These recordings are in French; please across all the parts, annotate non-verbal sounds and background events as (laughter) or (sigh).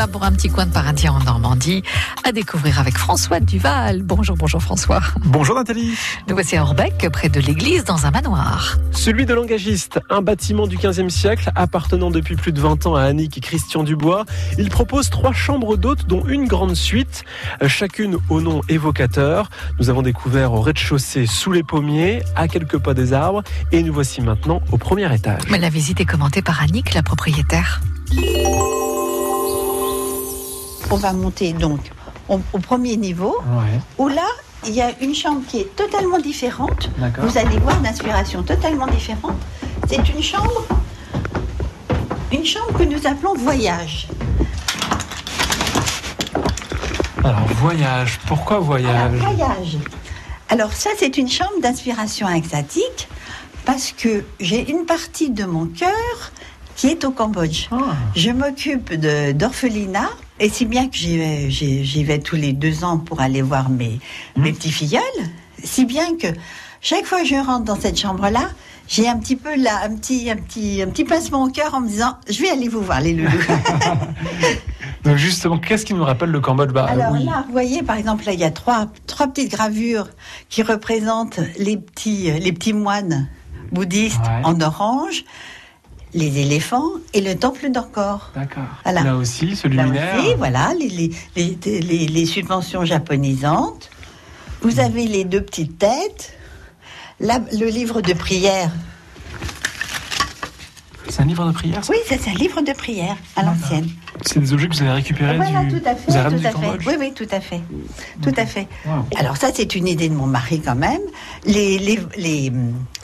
va pour un petit coin de paradis en Normandie à découvrir avec François Duval. Bonjour, bonjour François. Bonjour Nathalie. Nous voici à Orbec, près de l'église, dans un manoir. Celui de l'engagiste, un bâtiment du 15e siècle appartenant depuis plus de 20 ans à Annick et Christian Dubois. Il propose trois chambres d'hôtes, dont une grande suite, chacune au nom évocateur. Nous avons découvert au rez-de-chaussée, sous les pommiers, à quelques pas des arbres, et nous voici maintenant au premier étage. Mais la visite est commentée par Annick, la propriétaire. On va monter donc au, au premier niveau, Ouais, où là, il y a une chambre qui est totalement différente. Vous allez voir d'inspiration totalement différente. C'est une chambre, une chambre que nous appelons voyage. Alors, voyage. Pourquoi Alors, voyage voyage. Alors ça, c'est une chambre d'inspiration extatique parce que j'ai une partie de mon cœur qui est au Cambodge. Ah, Je m'occupe d'orphelinat, et si bien que j'y vais, j'y- j'y vais tous les deux ans pour aller voir mes, mes petits filleuls, si bien que chaque fois que je rentre dans cette chambre-là, j'ai un petit peu là, un petit, un petit, un petit pincement au cœur en me disant, je vais aller vous voir les loulous. (laughs) (laughs) Donc justement, qu'est-ce qui nous rappelle le Cambodge? Bah, Alors oui. là, vous voyez, par exemple, là, il y a trois, trois petites gravures qui représentent les petits, les petits moines bouddhistes Ouais. en orange, les éléphants et le temple d'Angkor. D'accord. Voilà. Là aussi, ce Là luminaire. aussi, voilà, les, les, les, les- les subventions japonisantes. Vous avez les deux petites têtes. Là, le livre de prière. C'est un livre de prière ça Oui, c'est un livre de prière à l'ancienne. C'est des objets que vous avez récupérés Voilà, du... tout à fait. tout à fait. Oui, oui, tout à fait. Tout à fait. Wow. Alors ça, c'est une idée de mon mari quand même. Les, les, les,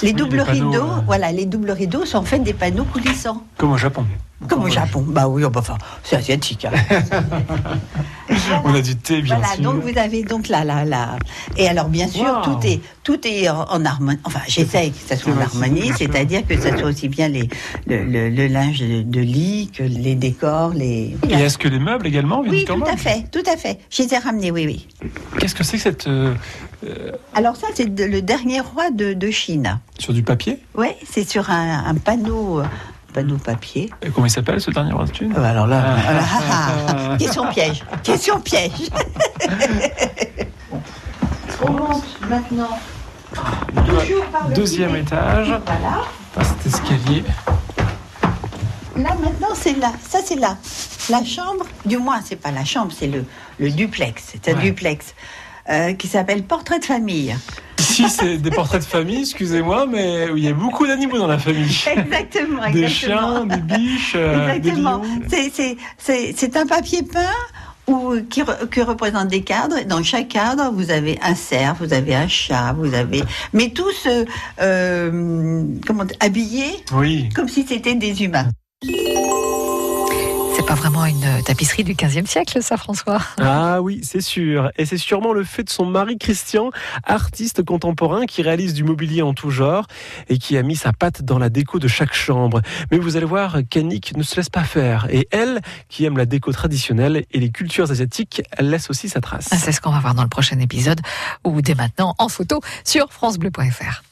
les doubles les panneaux, rideaux, euh. voilà, les doubles rideaux sont faits des panneaux coulissants. Comme au Japon. Comme au. Japon. Bah oui, oh, bah, enfin, c'est asiatique. hein. (laughs) On a du thé, bien voilà, sûr. donc vous avez donc là, là, là. Et alors, bien sûr, Wow. tout est, tout est en, en harmonie. Enfin, j'essaye que ça soit en harmonie, c'est-à-dire que ça soit aussi bien les, le, le- le linge de, lit que les décors, les. Et est-ce que les meubles également Oui, tout à fait, tout à fait. Je les ai ramenés, oui, oui. Qu'est-ce que c'est que cette... euh, Alors ça, c'est le dernier roi de, de Chine. sur du papier? Oui, c'est sur un, un panneau, euh, panneau papier. Et Comment il s'appelle ce dernier Thune? Euh, Alors là, Ah. Ah, ah. (laughs) question piège, question piège. (laughs) On monte maintenant. Toujours par le Deuxième petit- étage, Voilà. par cet escalier. Là maintenant, c'est là. Ça c'est là. La chambre, du moins, c'est pas la chambre, c'est le, le duplex. C'est un Ouais. duplex euh, qui s'appelle portrait de famille. Ici, c'est des portraits de famille, excusez-moi, mais il y a beaucoup d'animaux dans la famille. Exactement, (laughs) exactement. Des chiens, des biches, euh, Exactement. C'est- un papier peint où, qui, re- qui représente des cadres. Dans chaque cadre, vous avez un cerf, vous avez un chat, vous avez... Mais tous euh, euh, comment, habillés Oui. comme si c'était des humains. C'est pas vraiment une tapisserie du 15e siècle, ça, François Ah oui, c'est sûr. Et c'est sûrement le fait de son mari Christian, artiste contemporain qui réalise du mobilier en tout genre et qui a mis sa patte dans la déco de chaque chambre. Mais vous allez voir qu'Annick ne se laisse pas faire. Et elle, qui aime la déco traditionnelle et les cultures asiatiques, elle laisse aussi sa trace. C'est ce qu'on va voir dans le prochain épisode ou dès maintenant en photo sur FranceBleu.fr.